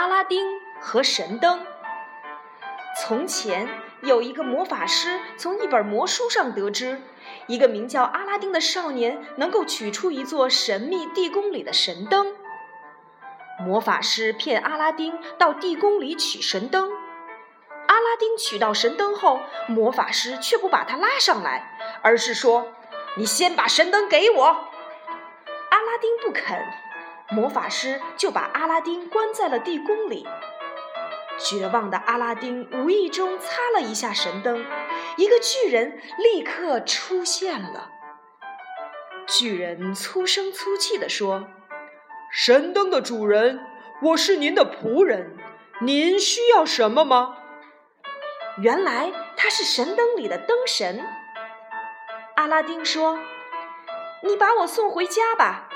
阿拉丁和神灯。从前有一个魔法师从一本魔书上得知，一个名叫阿拉丁的少年能够取出一座神秘地宫里的神灯。魔法师骗阿拉丁到地宫里取神灯。阿拉丁取到神灯后，魔法师却不把他拉上来，而是说：“你先把神灯给我。”阿拉丁不肯，魔法师就把阿拉丁关在了地宫里。绝望的阿拉丁无意中擦了一下神灯，一个巨人立刻出现了。巨人粗声粗气地说：“神灯的主人，我是您的仆人，您需要什么吗？”原来他是神灯里的灯神。阿拉丁说：“你把我送回家吧。”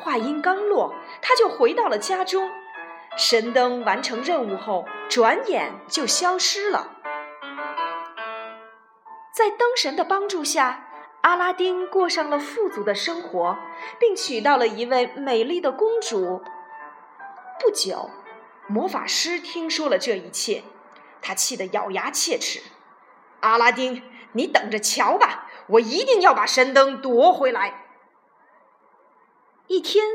话音刚落，他就回到了家中。神灯完成任务后，转眼就消失了。在灯神的帮助下，阿拉丁过上了富足的生活，并娶到了一位美丽的公主。不久，魔法师听说了这一切。他气得咬牙切齿：“阿拉丁，你等着瞧吧！我一定要把神灯夺回来。”一天，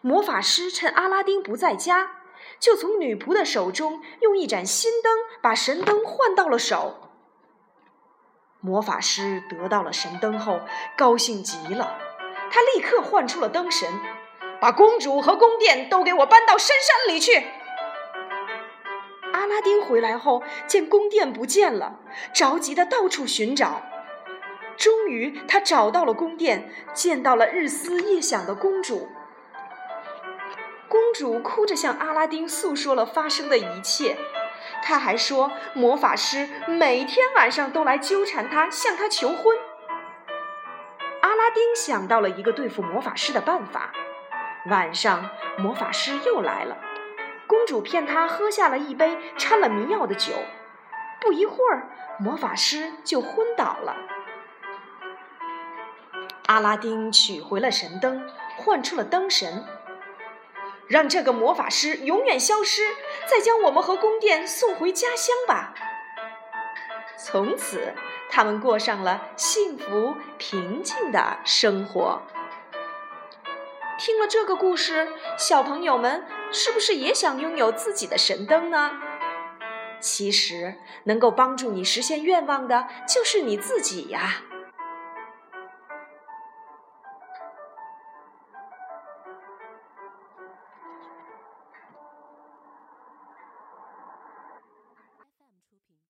魔法师趁阿拉丁不在家，就从女仆的手中用一盏新灯把神灯换到了手。魔法师得到了神灯后，高兴极了，他立刻唤出了灯神，把公主和宫殿都给我搬到深山里去。阿拉丁回来后，见宫殿不见了，着急的到处寻找。终于，他找到了宫殿，见到了日思夜想的公主。公主哭着向阿拉丁诉说了发生的一切，她还说魔法师每天晚上都来纠缠她，向她求婚。阿拉丁想到了一个对付魔法师的办法。晚上，魔法师又来了。公主骗他喝下了一杯掺了迷药的酒，不一会儿，魔法师就昏倒了。阿拉丁取回了神灯，唤出了灯神，让这个魔法师永远消失，再将我们和宫殿送回家乡吧。从此，他们过上了幸福平静的生活。听了这个故事，小朋友们是不是也想拥有自己的神灯呢？其实，能够帮助你实现愿望的就是你自己呀。